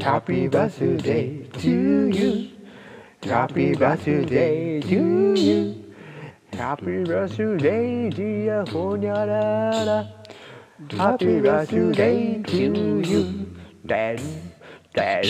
Happy birthday to you. Happy birthday to you. Happy birthday, dear Honyarara. Happy birthday to you. Dad, dad.